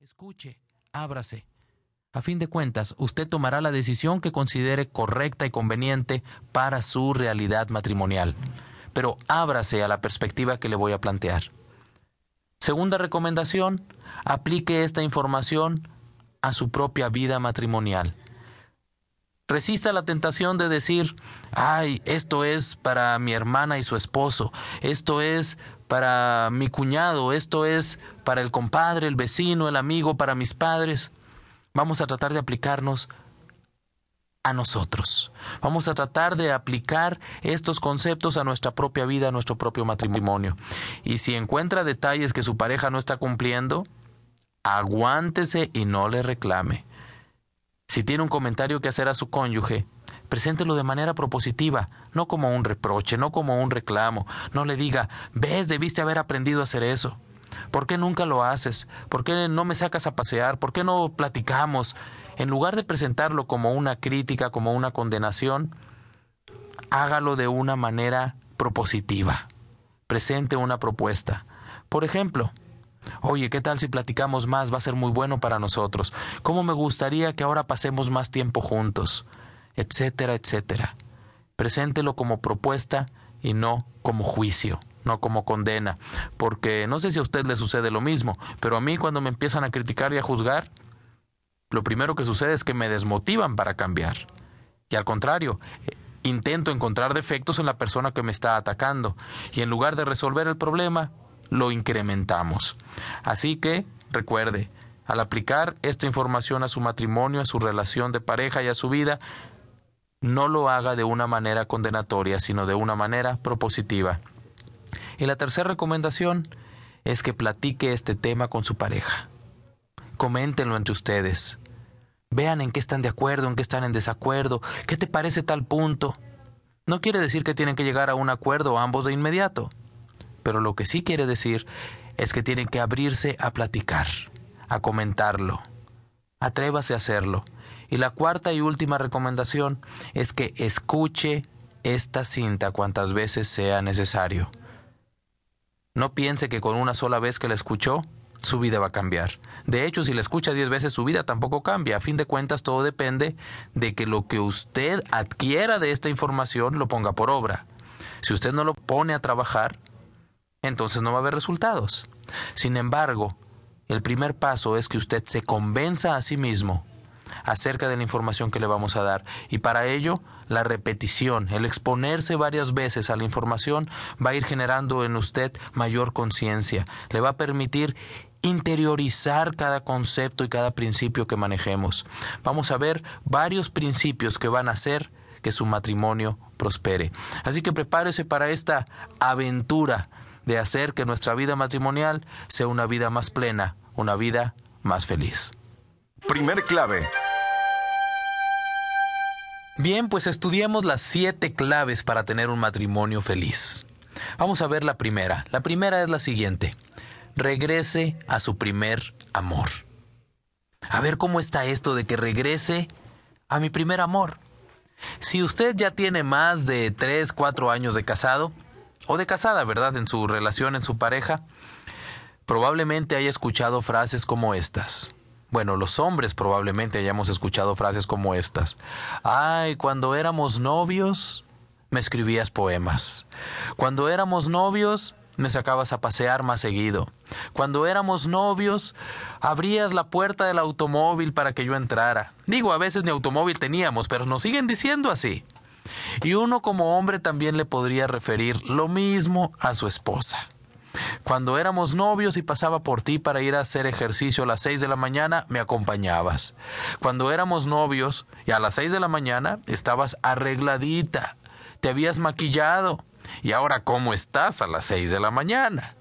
Escuche, ábrase. A fin de cuentas, usted tomará la decisión que considere correcta y conveniente para su realidad matrimonial. Pero ábrase a la perspectiva que le voy a plantear. Segunda recomendación, aplique esta información a su propia vida matrimonial. Resista la tentación de decir, ay, esto es para mi hermana y su esposo, esto es para mi cuñado, esto es para el compadre, el vecino, el amigo, para mis padres. Vamos a tratar de aplicarnos a nosotros. Vamos a tratar de aplicar estos conceptos a nuestra propia vida, a nuestro propio matrimonio. Y si encuentra detalles que su pareja no está cumpliendo, aguántese y no le reclame. Si tiene un comentario que hacer a su cónyuge, preséntelo de manera propositiva, no como un reproche, no como un reclamo. No le diga, ves, debiste haber aprendido a hacer eso. ¿Por qué nunca lo haces? ¿Por qué no me sacas a pasear? ¿Por qué no platicamos? En lugar de presentarlo como una crítica, como una condenación, hágalo de una manera propositiva. Presente una propuesta. Por ejemplo, Oye, ¿qué tal si platicamos más? Va a ser muy bueno para nosotros. ¿Cómo me gustaría que ahora pasemos más tiempo juntos? Etcétera, etcétera. Preséntelo como propuesta y no como juicio, no como condena. Porque no sé si a usted le sucede lo mismo, pero a mí cuando me empiezan a criticar y a juzgar, lo primero que sucede es que me desmotivan para cambiar. Y al contrario, intento encontrar defectos en la persona que me está atacando. Y en lugar de resolver el problema, lo incrementamos. Así que, recuerde, al aplicar esta información a su matrimonio, a su relación de pareja y a su vida, no lo haga de una manera condenatoria, sino de una manera propositiva. Y la tercera recomendación es que platique este tema con su pareja. Coméntenlo entre ustedes. Vean en qué están de acuerdo, en qué están en desacuerdo, qué te parece tal punto. No quiere decir que tienen que llegar a un acuerdo ambos de inmediato pero lo que sí quiere decir es que tienen que abrirse a platicar, a comentarlo. Atrévase a hacerlo. Y la cuarta y última recomendación es que escuche esta cinta cuantas veces sea necesario. No piense que con una sola vez que la escuchó, su vida va a cambiar. De hecho, si la escucha diez veces, su vida tampoco cambia. A fin de cuentas, todo depende de que lo que usted adquiera de esta información lo ponga por obra. Si usted no lo pone a trabajar, entonces no va a haber resultados. Sin embargo, el primer paso es que usted se convenza a sí mismo acerca de la información que le vamos a dar. Y para ello, la repetición, el exponerse varias veces a la información va a ir generando en usted mayor conciencia. Le va a permitir interiorizar cada concepto y cada principio que manejemos. Vamos a ver varios principios que van a hacer que su matrimonio prospere. Así que prepárese para esta aventura de hacer que nuestra vida matrimonial sea una vida más plena, una vida más feliz. Primer clave. Bien, pues estudiamos las siete claves para tener un matrimonio feliz. Vamos a ver la primera. La primera es la siguiente. Regrese a su primer amor. A ver cómo está esto de que regrese a mi primer amor. Si usted ya tiene más de 3, 4 años de casado, o de casada, ¿verdad? En su relación, en su pareja, probablemente haya escuchado frases como estas. Bueno, los hombres probablemente hayamos escuchado frases como estas. Ay, cuando éramos novios, me escribías poemas. Cuando éramos novios, me sacabas a pasear más seguido. Cuando éramos novios, abrías la puerta del automóvil para que yo entrara. Digo, a veces ni automóvil teníamos, pero nos siguen diciendo así. Y uno como hombre también le podría referir lo mismo a su esposa. Cuando éramos novios y pasaba por ti para ir a hacer ejercicio a las seis de la mañana, me acompañabas. Cuando éramos novios y a las seis de la mañana estabas arregladita, te habías maquillado. Y ahora, ¿cómo estás a las seis de la mañana?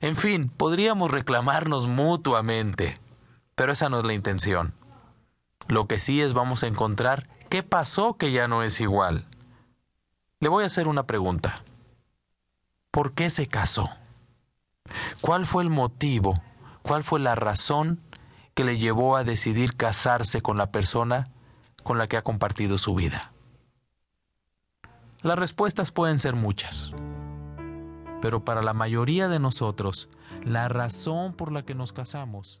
En fin, podríamos reclamarnos mutuamente, pero esa no es la intención. Lo que sí es vamos a encontrar ¿Qué pasó que ya no es igual? Le voy a hacer una pregunta. ¿Por qué se casó? ¿Cuál fue el motivo? ¿Cuál fue la razón que le llevó a decidir casarse con la persona con la que ha compartido su vida? Las respuestas pueden ser muchas, pero para la mayoría de nosotros, la razón por la que nos casamos